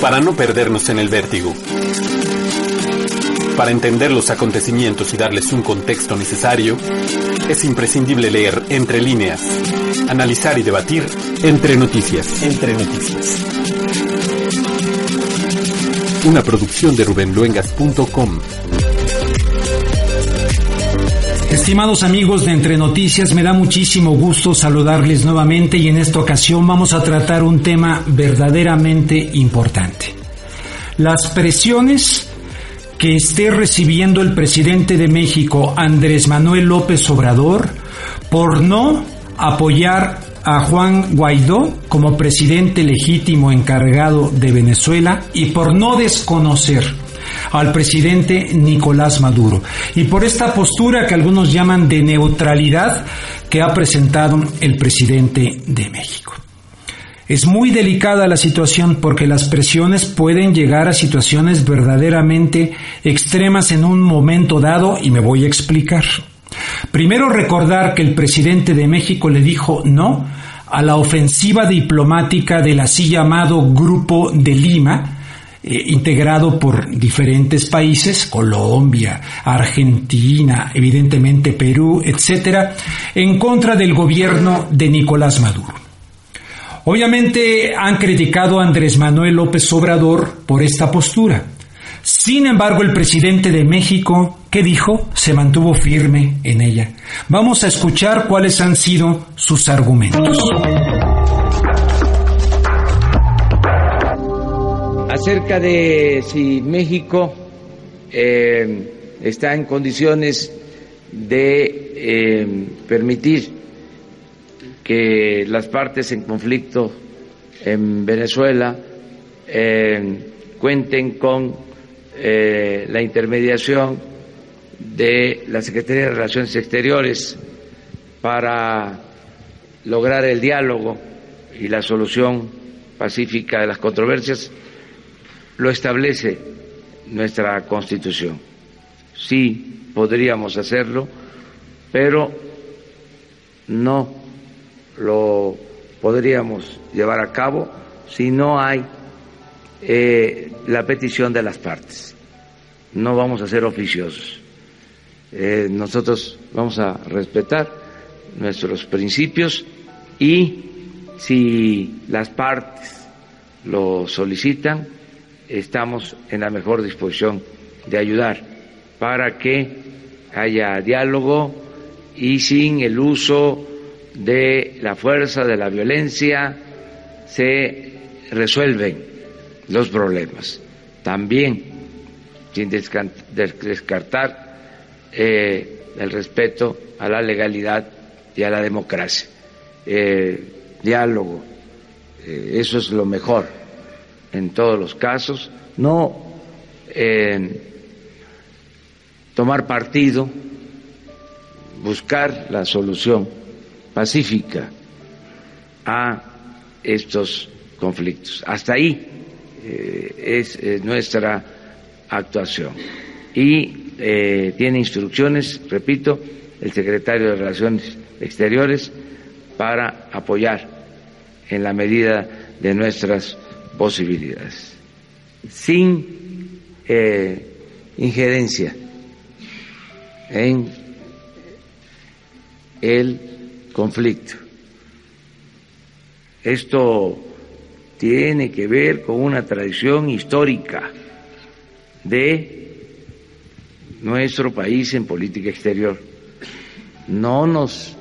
para no perdernos en el vértigo. Para entender los acontecimientos y darles un contexto necesario, es imprescindible leer entre líneas, analizar y debatir entre noticias. Entre noticias. Una producción de rubenluengas.com. Estimados amigos de Entre Noticias, me da muchísimo gusto saludarles nuevamente y en esta ocasión vamos a tratar un tema verdaderamente importante. Las presiones que esté recibiendo el presidente de México, Andrés Manuel López Obrador, por no apoyar a Juan Guaidó como presidente legítimo encargado de Venezuela y por no desconocer al presidente Nicolás Maduro y por esta postura que algunos llaman de neutralidad que ha presentado el presidente de México. Es muy delicada la situación porque las presiones pueden llegar a situaciones verdaderamente extremas en un momento dado y me voy a explicar. Primero recordar que el presidente de México le dijo no a la ofensiva diplomática del así llamado Grupo de Lima, eh, integrado por diferentes países, Colombia, Argentina, evidentemente Perú, etcétera, en contra del gobierno de Nicolás Maduro. Obviamente han criticado a Andrés Manuel López Obrador por esta postura. Sin embargo, el presidente de México, ¿qué dijo? Se mantuvo firme en ella. Vamos a escuchar cuáles han sido sus argumentos. Acerca de si México eh, está en condiciones de eh, permitir que las partes en conflicto en Venezuela eh, cuenten con la intermediación de la Secretaría de Relaciones Exteriores para lograr el diálogo y la solución pacífica de las controversias lo establece nuestra Constitución. Sí podríamos hacerlo, pero no lo podríamos llevar a cabo si no hay eh, la petición de las partes. No vamos a ser oficiosos. Eh, nosotros vamos a respetar nuestros principios y si las partes lo solicitan, estamos en la mejor disposición de ayudar para que haya diálogo y sin el uso de la fuerza, de la violencia, se resuelven los problemas. También sin descartar eh, el respeto a la legalidad y a la democracia. Eh, diálogo, eh, eso es lo mejor en todos los casos, no eh, tomar partido, buscar la solución pacífica a estos conflictos. Hasta ahí eh, es eh, nuestra actuación. Y tiene instrucciones, repito, el secretario de Relaciones Exteriores para apoyar en la medida de nuestras posibilidades, sin eh, injerencia en el conflicto. Esto tiene que ver con una tradición histórica de nuestro país en política exterior. No nos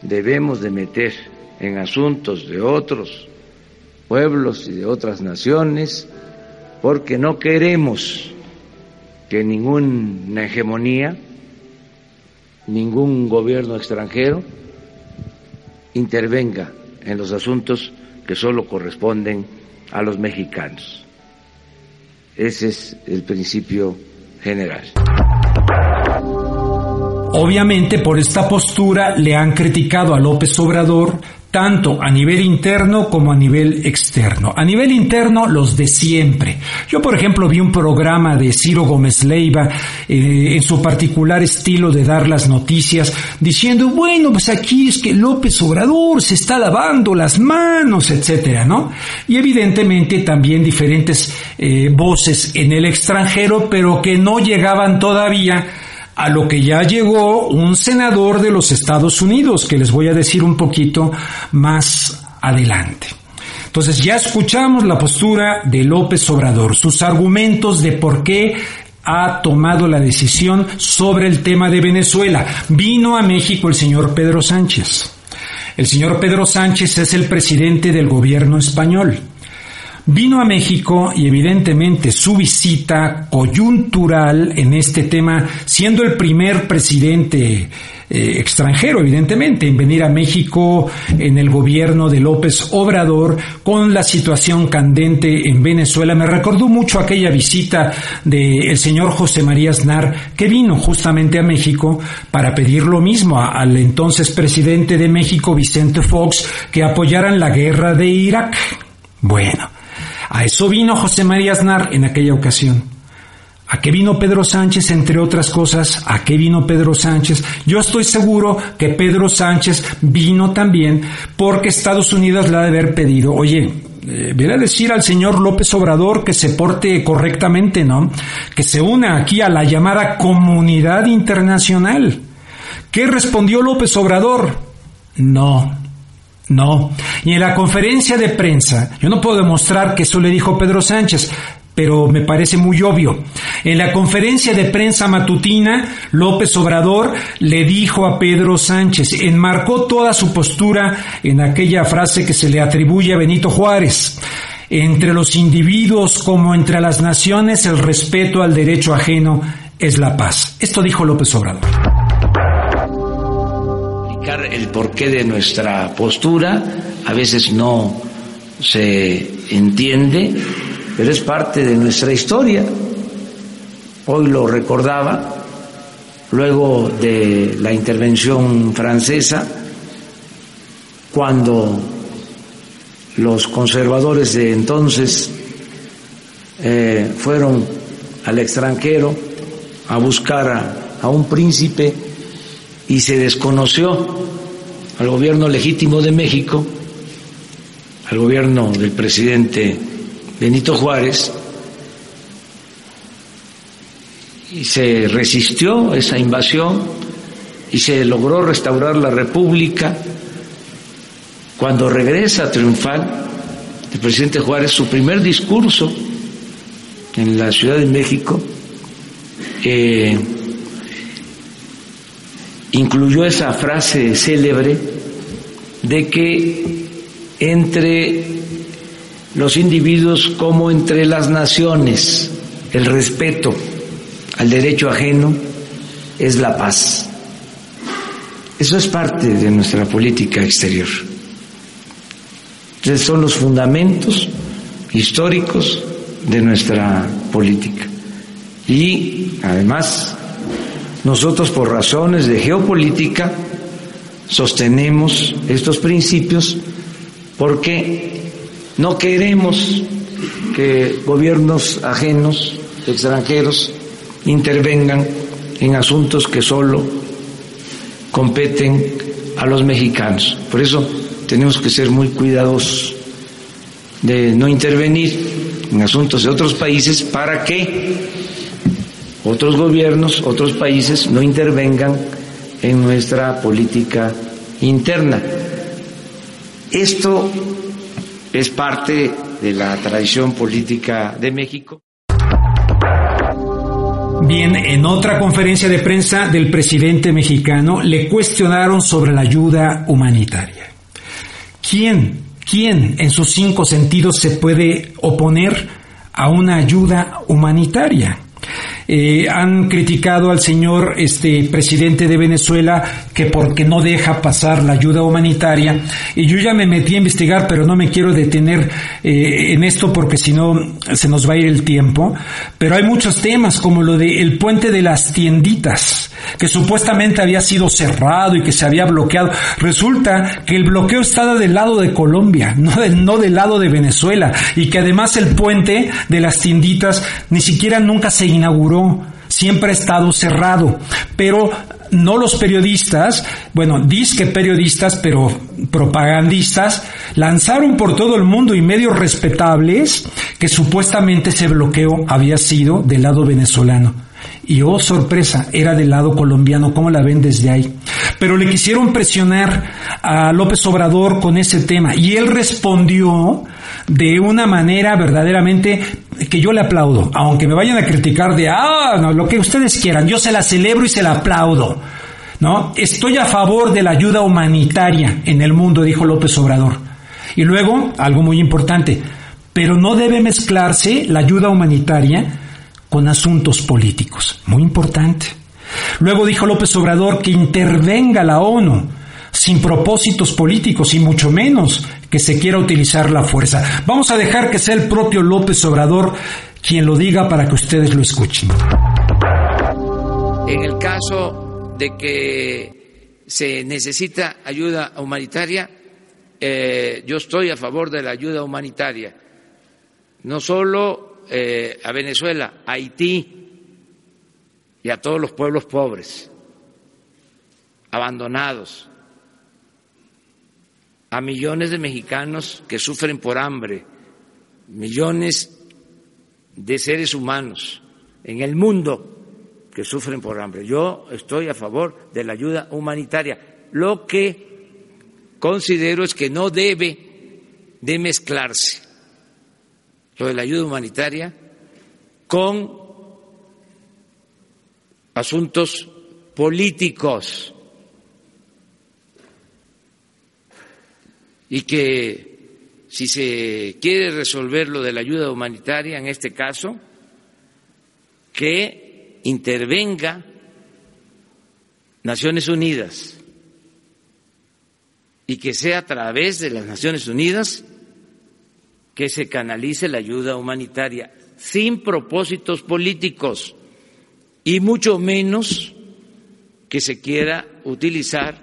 debemos de meter en asuntos de otros pueblos y de otras naciones, porque no queremos que ninguna hegemonía, ningún gobierno extranjero intervenga en los asuntos que solo corresponden a los mexicanos. Ese es el principio general. Obviamente por esta postura le han criticado a López Obrador tanto a nivel interno como a nivel externo. A nivel interno, los de siempre. Yo, por ejemplo, vi un programa de Ciro Gómez Leiva eh, en su particular estilo de dar las noticias, diciendo, bueno, pues aquí es que López Obrador se está lavando las manos, etcétera, ¿no? Y evidentemente también diferentes eh, voces en el extranjero, pero que no llegaban todavía a lo que ya llegó un senador de los Estados Unidos, que les voy a decir un poquito más adelante. Entonces ya escuchamos la postura de López Obrador, sus argumentos de por qué ha tomado la decisión sobre el tema de Venezuela. Vino a México el señor Pedro Sánchez. El señor Pedro Sánchez es el presidente del gobierno español. Vino a México y evidentemente su visita coyuntural en este tema, siendo el primer presidente eh, extranjero, evidentemente, en venir a México en el gobierno de López Obrador con la situación candente en Venezuela. Me recordó mucho aquella visita del señor José María Aznar que vino justamente a México para pedir lo mismo al entonces presidente de México, Vicente Fox, que apoyaran la guerra de Irak. Bueno, a eso vino José María Aznar en aquella ocasión. ¿A qué vino Pedro Sánchez, entre otras cosas? ¿A qué vino Pedro Sánchez? Yo estoy seguro que Pedro Sánchez vino también porque Estados Unidos le ha de haber pedido, oye, eh, viene a decir al señor López Obrador que se porte correctamente, ¿no? Que se una aquí a la llamada comunidad internacional. ¿Qué respondió López Obrador? No, no. Y en la conferencia de prensa, yo no puedo demostrar que eso le dijo Pedro Sánchez, pero me parece muy obvio. En la conferencia de prensa matutina, López Obrador le dijo a Pedro Sánchez, enmarcó toda su postura en aquella frase que se le atribuye a Benito Juárez. Entre los individuos como entre las naciones, el respeto al derecho ajeno es la paz. Esto dijo López Obrador el porqué de nuestra postura, a veces no se entiende, pero es parte de nuestra historia. Hoy lo recordaba, luego de la intervención francesa, cuando los conservadores de entonces eh, fueron al extranjero a buscar a, a un príncipe y se desconoció al gobierno legítimo de México, al gobierno del presidente Benito Juárez, y se resistió esa invasión y se logró restaurar la República. Cuando regresa triunfal el presidente Juárez, su primer discurso en la Ciudad de México, eh, incluyó esa frase célebre de que entre los individuos como entre las naciones el respeto al derecho ajeno es la paz. Eso es parte de nuestra política exterior. Entonces son los fundamentos históricos de nuestra política. Y además nosotros por razones de geopolítica sostenemos estos principios porque no queremos que gobiernos ajenos, extranjeros, intervengan en asuntos que solo competen a los mexicanos. Por eso tenemos que ser muy cuidadosos de no intervenir en asuntos de otros países para que otros gobiernos, otros países no intervengan en nuestra política interna. Esto es parte de la tradición política de México. Bien, en otra conferencia de prensa del presidente mexicano le cuestionaron sobre la ayuda humanitaria. ¿Quién, quién en sus cinco sentidos se puede oponer a una ayuda humanitaria? Eh, han criticado al señor este presidente de Venezuela que porque no deja pasar la ayuda humanitaria. Y yo ya me metí a investigar pero no me quiero detener eh, en esto porque si no se nos va a ir el tiempo. Pero hay muchos temas como lo de el puente de las tienditas que supuestamente había sido cerrado y que se había bloqueado. Resulta que el bloqueo estaba del lado de Colombia, no, del lado de Venezuela, y que además el puente de las tienditas ni siquiera nunca se inauguró siempre ha estado cerrado, pero no los periodistas, bueno, disque periodistas, pero propagandistas, lanzaron por todo el mundo y medios respetables que supuestamente ese bloqueo había sido del lado venezolano. Y oh sorpresa, era del lado colombiano, ¿cómo la ven desde ahí? Pero le quisieron presionar a López Obrador con ese tema y él respondió de una manera verdaderamente que yo le aplaudo, aunque me vayan a criticar de, ah, no, lo que ustedes quieran, yo se la celebro y se la aplaudo. ¿No? Estoy a favor de la ayuda humanitaria en el mundo, dijo López Obrador. Y luego, algo muy importante, pero no debe mezclarse la ayuda humanitaria con asuntos políticos. Muy importante. Luego dijo López Obrador que intervenga la ONU sin propósitos políticos y mucho menos que se quiera utilizar la fuerza. Vamos a dejar que sea el propio López Obrador quien lo diga para que ustedes lo escuchen. En el caso de que se necesita ayuda humanitaria, eh, yo estoy a favor de la ayuda humanitaria, no solo eh, a Venezuela, a Haití y a todos los pueblos pobres, abandonados, a millones de mexicanos que sufren por hambre, millones de seres humanos en el mundo que sufren por hambre. Yo estoy a favor de la ayuda humanitaria. Lo que considero es que no debe de mezclarse lo de la ayuda humanitaria con asuntos políticos. Y que si se quiere resolver lo de la ayuda humanitaria, en este caso, que intervenga Naciones Unidas. Y que sea a través de las Naciones Unidas que se canalice la ayuda humanitaria sin propósitos políticos y mucho menos que se quiera utilizar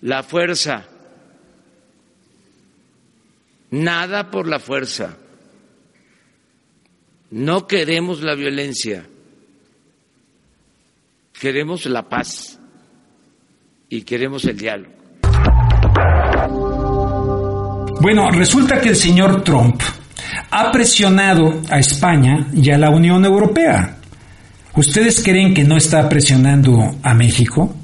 la fuerza nada por la fuerza. No queremos la violencia, queremos la paz y queremos el diálogo. Bueno, resulta que el señor Trump ha presionado a España y a la Unión Europea. ¿Ustedes creen que no está presionando a México?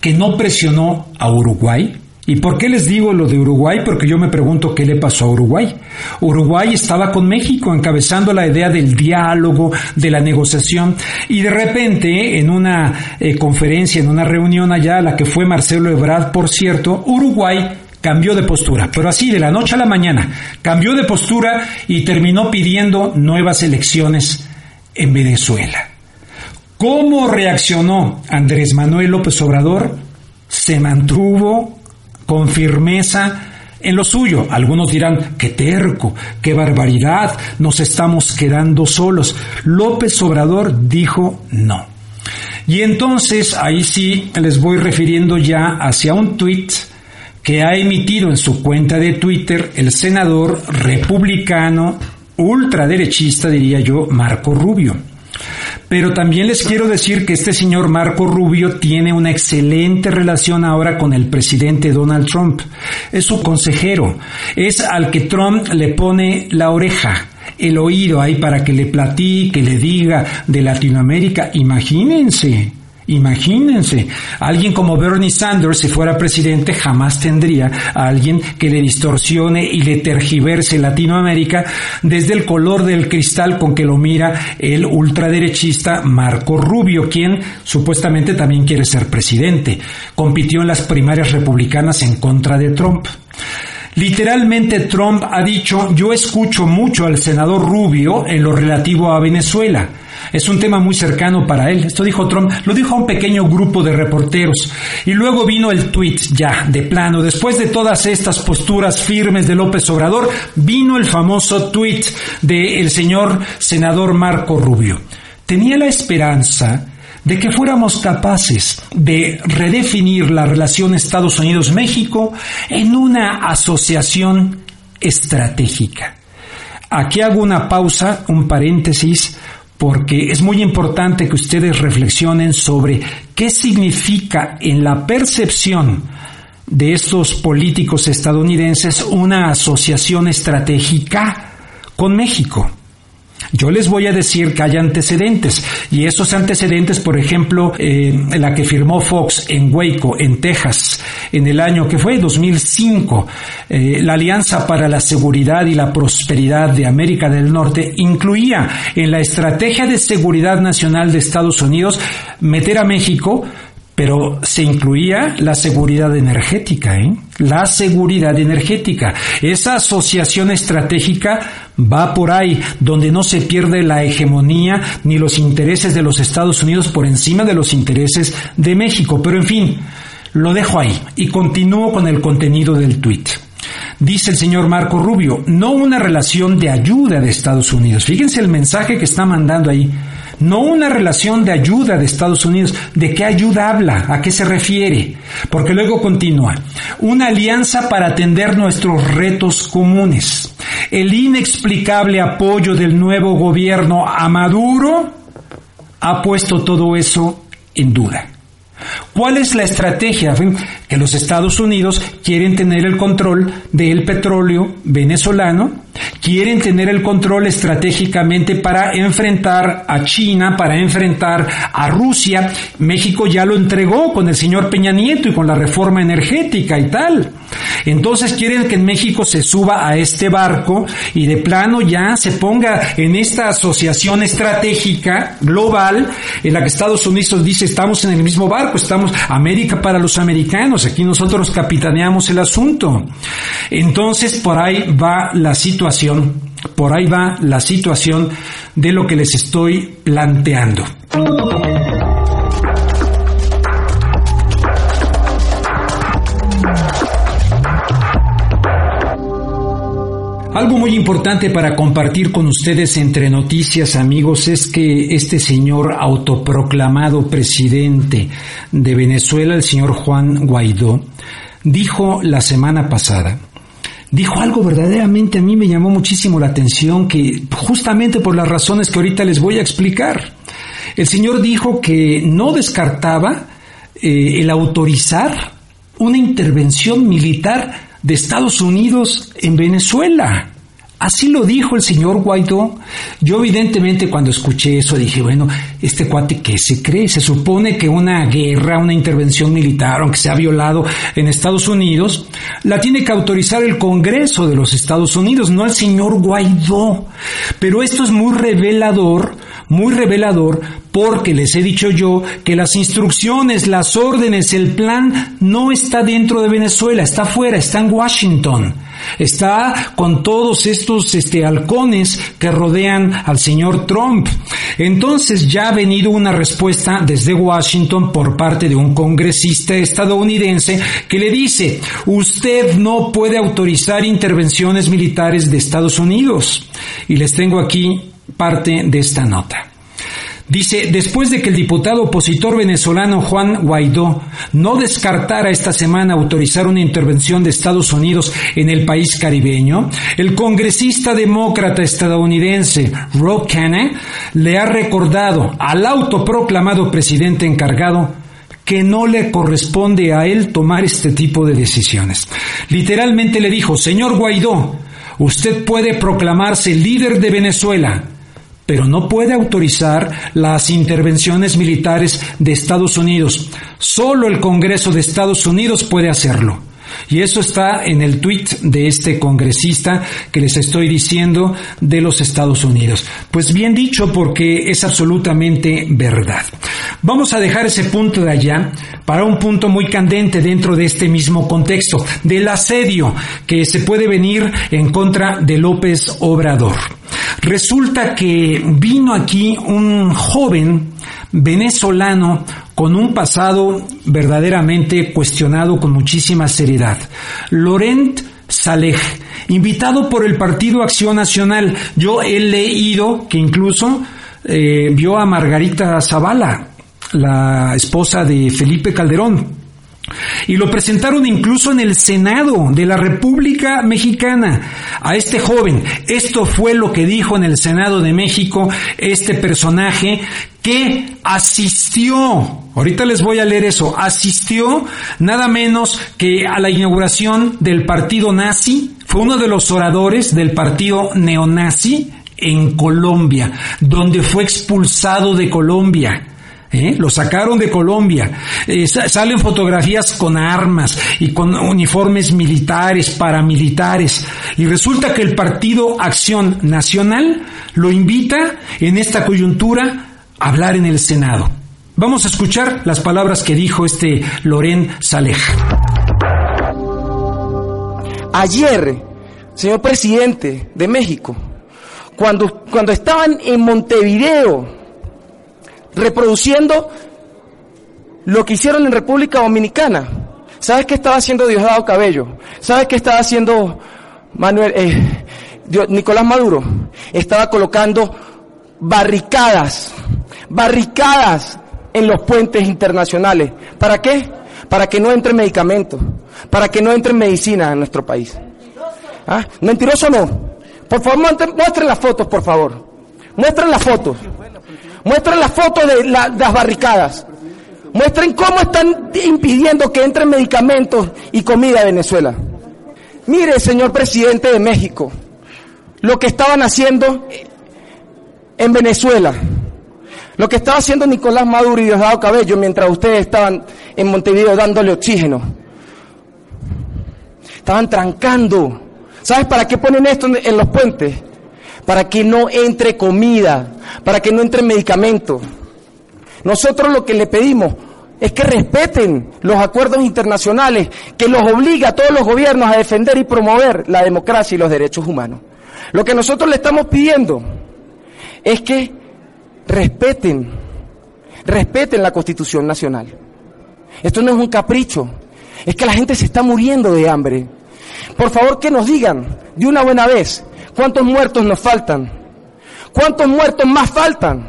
¿Que no presionó a Uruguay? ¿Y por qué les digo lo de Uruguay? Porque yo me pregunto qué le pasó a Uruguay. Uruguay estaba con México encabezando la idea del diálogo, de la negociación, y de repente en una eh, conferencia, en una reunión allá, la que fue Marcelo Ebrard, por cierto, Uruguay cambió de postura, pero así de la noche a la mañana, cambió de postura y terminó pidiendo nuevas elecciones en Venezuela. ¿Cómo reaccionó Andrés Manuel López Obrador? Se mantuvo con firmeza en lo suyo. Algunos dirán, qué terco, qué barbaridad, nos estamos quedando solos. López Obrador dijo no. Y entonces ahí sí les voy refiriendo ya hacia un tuit que ha emitido en su cuenta de Twitter el senador republicano ultraderechista, diría yo, Marco Rubio. Pero también les quiero decir que este señor Marco Rubio tiene una excelente relación ahora con el presidente Donald Trump. Es su consejero, es al que Trump le pone la oreja el oído ahí para que le platique, le diga de Latinoamérica. Imagínense, Imagínense, alguien como Bernie Sanders, si fuera presidente, jamás tendría a alguien que le distorsione y le tergiverse Latinoamérica desde el color del cristal con que lo mira el ultraderechista Marco Rubio, quien supuestamente también quiere ser presidente. Compitió en las primarias republicanas en contra de Trump. Literalmente Trump ha dicho, yo escucho mucho al senador Rubio en lo relativo a Venezuela. Es un tema muy cercano para él. Esto dijo Trump, lo dijo a un pequeño grupo de reporteros. Y luego vino el tweet ya, de plano. Después de todas estas posturas firmes de López Obrador, vino el famoso tweet del señor senador Marco Rubio. Tenía la esperanza de que fuéramos capaces de redefinir la relación Estados Unidos-México en una asociación estratégica. Aquí hago una pausa, un paréntesis, porque es muy importante que ustedes reflexionen sobre qué significa en la percepción de estos políticos estadounidenses una asociación estratégica con México. Yo les voy a decir que hay antecedentes y esos antecedentes, por ejemplo, eh, la que firmó Fox en Waco, en Texas, en el año que fue 2005, eh, la Alianza para la Seguridad y la Prosperidad de América del Norte incluía en la Estrategia de Seguridad Nacional de Estados Unidos meter a México pero se incluía la seguridad energética, ¿eh? la seguridad energética. Esa asociación estratégica va por ahí, donde no se pierde la hegemonía ni los intereses de los Estados Unidos por encima de los intereses de México. Pero en fin, lo dejo ahí y continúo con el contenido del tuit. Dice el señor Marco Rubio, no una relación de ayuda de Estados Unidos. Fíjense el mensaje que está mandando ahí no una relación de ayuda de Estados Unidos. ¿De qué ayuda habla? ¿A qué se refiere? Porque luego continúa. Una alianza para atender nuestros retos comunes. El inexplicable apoyo del nuevo gobierno a Maduro ha puesto todo eso en duda. ¿Cuál es la estrategia? Que los Estados Unidos quieren tener el control del petróleo venezolano quieren tener el control estratégicamente para enfrentar a China, para enfrentar a Rusia. México ya lo entregó con el señor Peña Nieto y con la reforma energética y tal. Entonces quieren que México se suba a este barco y de plano ya se ponga en esta asociación estratégica global en la que Estados Unidos dice estamos en el mismo barco, estamos América para los americanos, aquí nosotros capitaneamos el asunto. Entonces por ahí va la por ahí va la situación de lo que les estoy planteando. Algo muy importante para compartir con ustedes entre noticias, amigos, es que este señor autoproclamado presidente de Venezuela, el señor Juan Guaidó, dijo la semana pasada, dijo algo verdaderamente a mí me llamó muchísimo la atención, que justamente por las razones que ahorita les voy a explicar. El señor dijo que no descartaba eh, el autorizar una intervención militar de Estados Unidos en Venezuela. Así lo dijo el señor Guaidó. Yo evidentemente cuando escuché eso dije, bueno, este cuate que se cree, se supone que una guerra, una intervención militar, aunque se ha violado en Estados Unidos, la tiene que autorizar el Congreso de los Estados Unidos, no el señor Guaidó. Pero esto es muy revelador, muy revelador porque les he dicho yo que las instrucciones, las órdenes, el plan no está dentro de Venezuela, está fuera, está en Washington. Está con todos estos este, halcones que rodean al señor Trump. Entonces ya ha venido una respuesta desde Washington por parte de un congresista estadounidense que le dice, usted no puede autorizar intervenciones militares de Estados Unidos. Y les tengo aquí parte de esta nota. Dice, después de que el diputado opositor venezolano Juan Guaidó no descartara esta semana autorizar una intervención de Estados Unidos en el país caribeño, el congresista demócrata estadounidense Rob Kennedy le ha recordado al autoproclamado presidente encargado que no le corresponde a él tomar este tipo de decisiones. Literalmente le dijo, señor Guaidó, usted puede proclamarse líder de Venezuela, pero no puede autorizar las intervenciones militares de Estados Unidos. Solo el Congreso de Estados Unidos puede hacerlo. Y eso está en el tuit de este congresista que les estoy diciendo de los Estados Unidos. Pues bien dicho porque es absolutamente verdad. Vamos a dejar ese punto de allá para un punto muy candente dentro de este mismo contexto, del asedio que se puede venir en contra de López Obrador. Resulta que vino aquí un joven venezolano con un pasado verdaderamente cuestionado con muchísima seriedad. Laurent Saleh, invitado por el Partido Acción Nacional. Yo he leído que incluso eh, vio a Margarita Zavala la esposa de Felipe Calderón. Y lo presentaron incluso en el Senado de la República Mexicana a este joven. Esto fue lo que dijo en el Senado de México este personaje que asistió, ahorita les voy a leer eso, asistió nada menos que a la inauguración del partido nazi, fue uno de los oradores del partido neonazi en Colombia, donde fue expulsado de Colombia. ¿Eh? Lo sacaron de Colombia. Eh, salen fotografías con armas y con uniformes militares, paramilitares. Y resulta que el Partido Acción Nacional lo invita en esta coyuntura a hablar en el Senado. Vamos a escuchar las palabras que dijo este Loren Saleh. Ayer, señor presidente de México, cuando, cuando estaban en Montevideo, reproduciendo lo que hicieron en República Dominicana. ¿Sabes qué estaba haciendo Diosdado Cabello? ¿Sabes qué estaba haciendo Manuel, eh, Nicolás Maduro? Estaba colocando barricadas, barricadas en los puentes internacionales. ¿Para qué? Para que no entre medicamentos, para que no entre medicina en nuestro país. ¿Ah? ¿Mentiroso no? Por favor, muestren las fotos, por favor. Muestren las fotos. Muestren la foto de, las barricadas. Muestren cómo están impidiendo que entren medicamentos y comida a Venezuela. Mire, señor presidente de México, lo que estaban haciendo en Venezuela, lo que estaba haciendo Nicolás Maduro y Diosdado Cabello mientras ustedes estaban en Montevideo dándole oxígeno. Estaban trancando. ¿Sabes para qué ponen esto en los puentes? Para que no entre comida, para que no entre medicamentos. Nosotros lo que le pedimos es que respeten los acuerdos internacionales que los obliga a todos los gobiernos a defender y promover la democracia y los derechos humanos. Lo que nosotros le estamos pidiendo es que respeten, respeten la Constitución Nacional. Esto no es un capricho, es que la gente se está muriendo de hambre. Por favor que nos digan de una buena vez ¿Cuántos muertos nos faltan? ¿Cuántos muertos más faltan?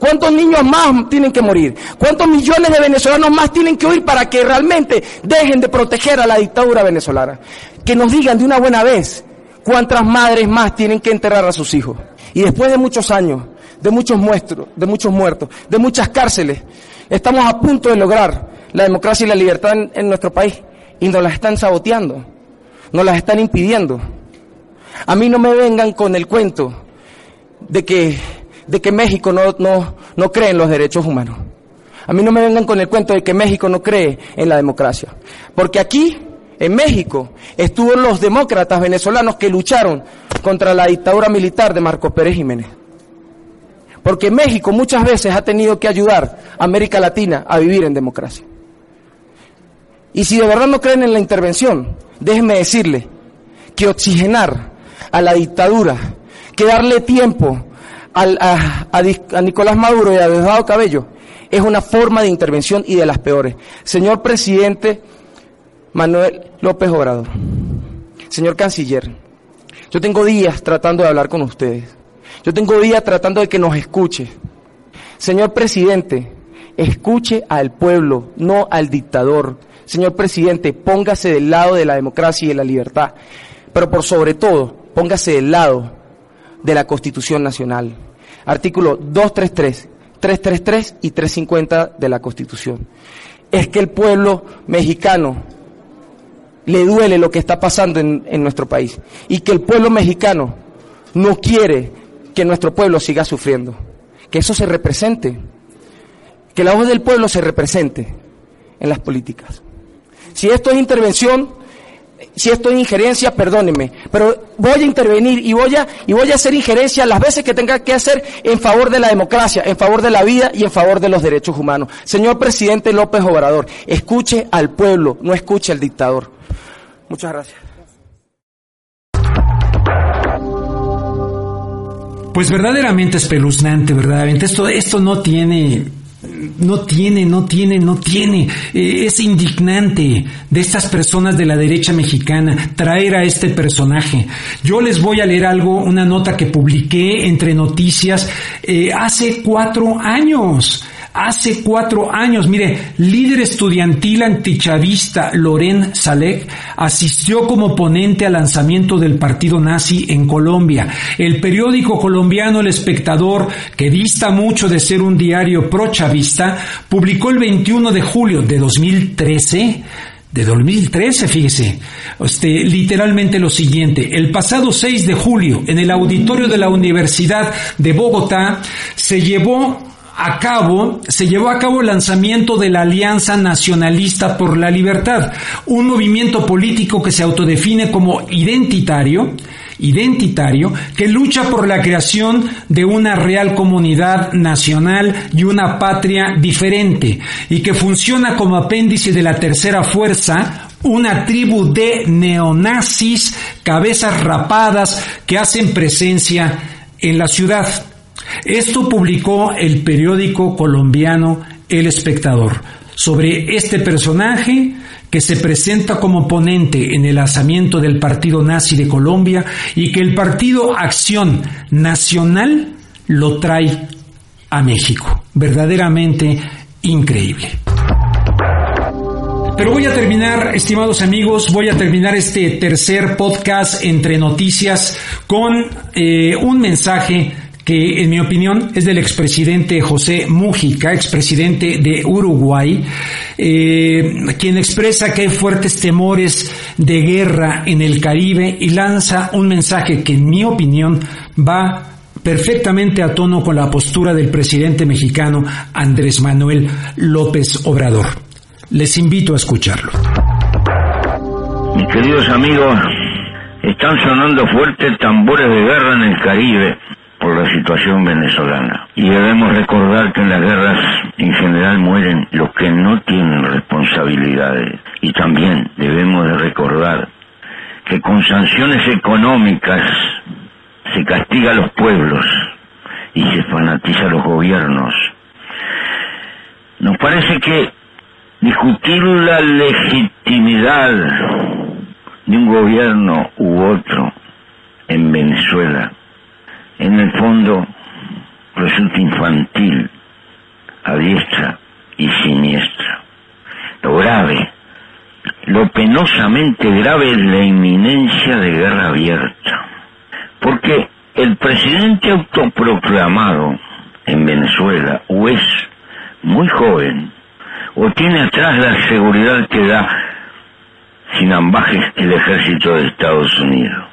¿Cuántos niños más tienen que morir? ¿Cuántos millones de venezolanos más tienen que huir para que realmente dejen de proteger a la dictadura venezolana? Que nos digan de una buena vez cuántas madres más tienen que enterrar a sus hijos. Y después de muchos años, de muchos muertos, de muchos muertos, de muchas cárceles, estamos a punto de lograr la democracia y la libertad en, en nuestro país y nos las están saboteando, nos las están impidiendo. A mí no me vengan con el cuento de que, de que México no, no, no cree en los derechos humanos. A mí no me vengan con el cuento de que México no cree en la democracia. Porque aquí, en México, estuvo los demócratas venezolanos que lucharon contra la dictadura militar de Marcos Pérez Jiménez. Porque México muchas veces ha tenido que ayudar a América Latina a vivir en democracia. Y si de verdad no creen en la intervención, déjenme decirle que oxigenar a la dictadura, que darle tiempo a, Nicolás Maduro y a Diosdado Cabello es una forma de intervención y de las peores. Señor presidente Manuel López Obrador, señor canciller, yo tengo días tratando de hablar con ustedes. Yo tengo días tratando de que nos escuche. Señor presidente, escuche al pueblo, no al dictador. Señor presidente, póngase del lado de la democracia y de la libertad. Pero por sobre todo, póngase del lado de la Constitución Nacional. Artículo 233, 333 y 350 de la Constitución. Es que el pueblo mexicano le duele lo que está pasando en, en nuestro país y que el pueblo mexicano no quiere que nuestro pueblo siga sufriendo. Que eso se represente, que la voz del pueblo se represente en las políticas. Si esto es intervención, si esto es injerencia, perdóneme, pero voy a intervenir y voy a, y voy a hacer injerencia las veces que tenga que hacer en favor de la democracia, en favor de la vida y en favor de los derechos humanos. Señor presidente López Obrador, escuche al pueblo, no escuche al dictador. Muchas gracias. Pues verdaderamente espeluznante, verdaderamente. Esto, esto no tiene no tiene, no tiene, no tiene. Eh, es indignante de estas personas de la derecha mexicana traer a este personaje. Yo les voy a leer algo, una nota que publiqué entre noticias eh, hace cuatro años Hace cuatro años, mire, líder estudiantil antichavista Loren Salek asistió como ponente al lanzamiento del partido nazi en Colombia. El periódico colombiano El Espectador, que dista mucho de ser un diario pro-chavista, publicó el 21 de julio de 2013 de 2013, fíjese, este, literalmente lo siguiente, el pasado 6 de julio en el auditorio de la Universidad de Bogotá se llevó a cabo, se llevó a cabo el lanzamiento de la Alianza Nacionalista por la Libertad, un movimiento político que se autodefine como identitario, identitario que lucha por la creación de una real comunidad nacional y una patria diferente y que funciona como apéndice de la tercera fuerza, una tribu de neonazis, cabezas rapadas que hacen presencia en la ciudad. Esto publicó el periódico colombiano El Espectador. Sobre este personaje, que se presenta como ponente en el lanzamiento del Partido Nazi de Colombia y que el Partido Acción Nacional lo trae a México. Verdaderamente increíble. Pero voy a terminar, estimados amigos, voy a terminar este tercer podcast entre noticias con eh, un mensaje que en mi opinión es del expresidente José Mújica, expresidente de Uruguay, eh, quien expresa que hay fuertes temores de guerra en el Caribe y lanza un mensaje que en mi opinión va perfectamente a tono con la postura del presidente mexicano Andrés Manuel López Obrador. Les invito a escucharlo. Mis queridos amigos, están sonando fuertes tambores de guerra en el Caribe por la situación venezolana. Y debemos recordar que en las guerras en general mueren los que no tienen responsabilidades. Y también debemos de recordar que con sanciones económicas se castiga a los pueblos y se fanatiza a los gobiernos. Nos parece que discutir la legitimidad de un gobierno u otro en Venezuela en el fondo resulta infantil, a diestra y siniestra. Lo grave, lo penosamente grave es la inminencia de guerra abierta, porque el presidente autoproclamado en Venezuela o es muy joven o tiene atrás la seguridad que da sin ambajes el ejército de Estados Unidos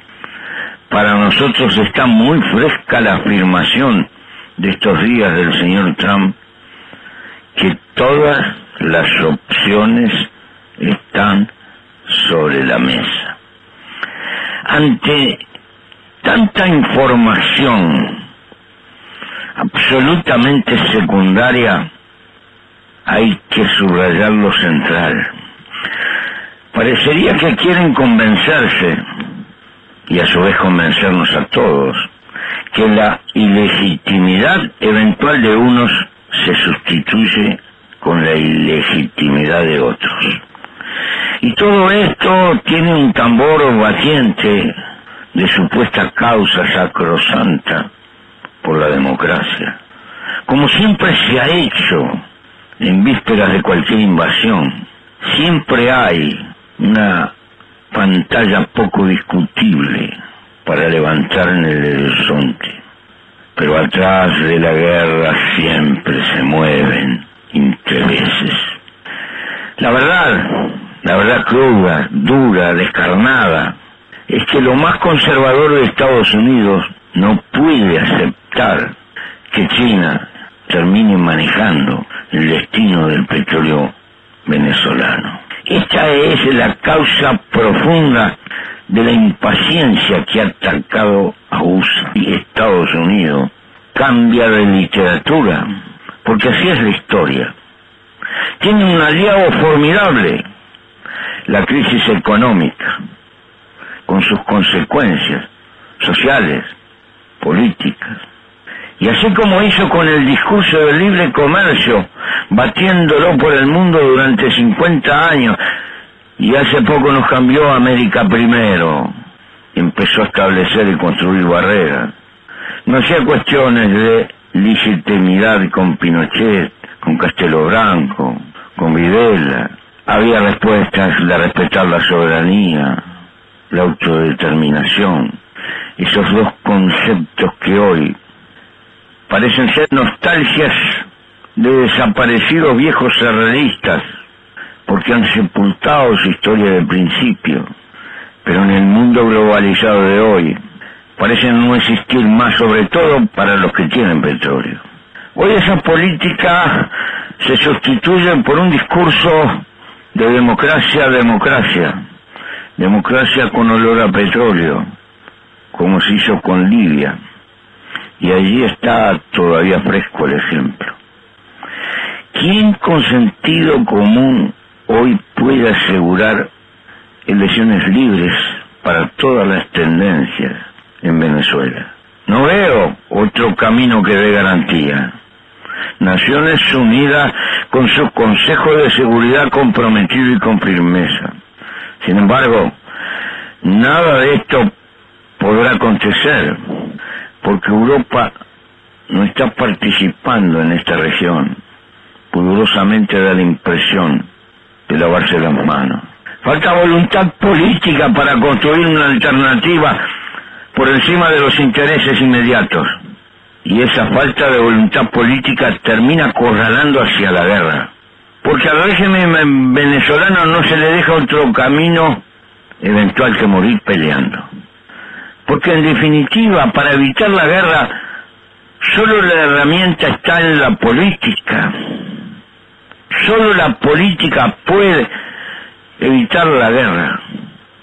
para nosotros está muy fresca la afirmación de estos días del señor Trump que todas las opciones están sobre la mesa. Ante tanta información absolutamente secundaria, hay que subrayar lo central. Parecería que quieren convencerse y a su vez convencernos a todos que la ilegitimidad eventual de unos se sustituye con la ilegitimidad de otros. Y todo esto tiene un tambor batiente de supuesta causa sacrosanta por la democracia, como siempre se ha hecho en vísperas de cualquier invasión. Siempre hay una pantalla poco discutible para levantar en el horizonte. Pero atrás de la guerra siempre se mueven intereses. La verdad, la verdad cruda, dura, descarnada, es que lo más conservador de Estados Unidos no puede aceptar que China termine manejando el destino del petróleo venezolano. Esta es la causa profunda de la impaciencia que ha atacado a USA y Estados Unidos. Cambia de literatura, porque así es la historia. Tiene un aliado formidable, la crisis económica, con sus consecuencias sociales, políticas. Y así como hizo con el discurso del libre comercio, batiéndolo por el mundo durante 50 años y hace poco nos cambió América primero, empezó a establecer y construir barreras. No hacía cuestiones de legitimidad con Pinochet, con Castelo Branco, con Videla. Había respuestas de respetar la soberanía, la autodeterminación, esos dos conceptos que hoy parecen ser nostalgias de desaparecidos viejos serreristas, porque han sepultado su historia de principio, pero en el mundo globalizado de hoy parecen no existir más, sobre todo para los que tienen petróleo. Hoy esa política se sustituye por un discurso de democracia, democracia, democracia con olor a petróleo, como se hizo con Libia. Y allí está todavía fresco el ejemplo. ¿Quién con sentido común hoy puede asegurar elecciones libres para todas las tendencias en Venezuela? No veo otro camino que dé garantía. Naciones Unidas con su Consejo de Seguridad comprometido y con firmeza. Sin embargo, nada de esto podrá acontecer porque Europa no está participando en esta región. Pudorosamente da la impresión de lavarse las manos. Falta voluntad política para construir una alternativa por encima de los intereses inmediatos. Y esa falta de voluntad política termina acorralando hacia la guerra. Porque al régimen venezolano no se le deja otro camino eventual que morir peleando. Porque en definitiva, para evitar la guerra, solo la herramienta está en la política. Solo la política puede evitar la guerra,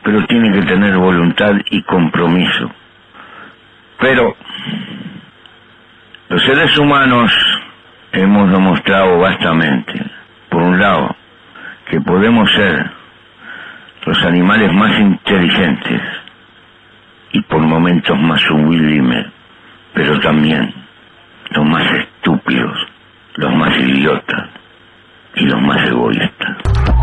pero tiene que tener voluntad y compromiso. Pero los seres humanos hemos demostrado vastamente, por un lado, que podemos ser los animales más inteligentes y por momentos más sublimes, pero también los más estúpidos, los más idiotas y los más egoístas.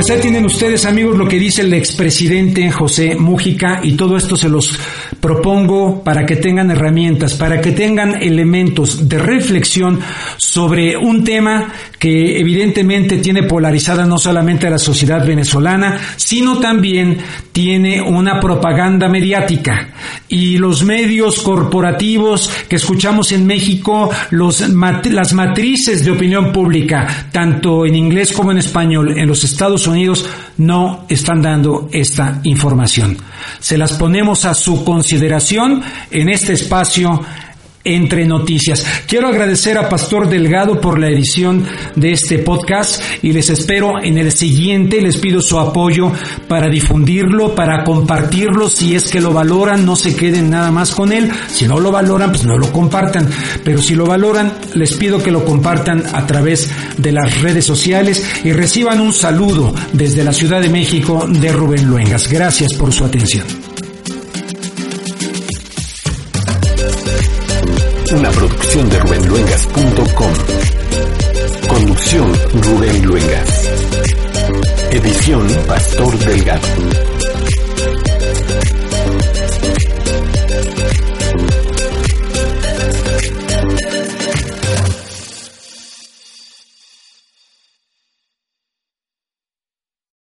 Pues ahí tienen ustedes, amigos, lo que dice el expresidente José Mújica y todo esto se los propongo para que tengan herramientas, para que tengan elementos de reflexión sobre un tema que evidentemente tiene polarizada no solamente la sociedad venezolana, sino también tiene una propaganda mediática. Y los medios corporativos que escuchamos en México, las matrices de opinión pública, tanto en inglés como en español, en los Estados Unidos, no están dando esta información. Se las ponemos a su consideración en este espacio entre noticias. Quiero agradecer a Pastor Delgado por la edición de este podcast y les espero en el siguiente. Les pido su apoyo para difundirlo, para compartirlo. Si es que lo valoran, no se queden nada más con él. Si no lo valoran, pues no lo compartan. Pero si lo valoran, les pido que lo compartan a través de las redes sociales y reciban un saludo desde la Ciudad de México de Rubén Luengas. Gracias por su atención. Una producción de rubenluengas.com. Conducción Rubén Luengas. Edición Pastor Delgado.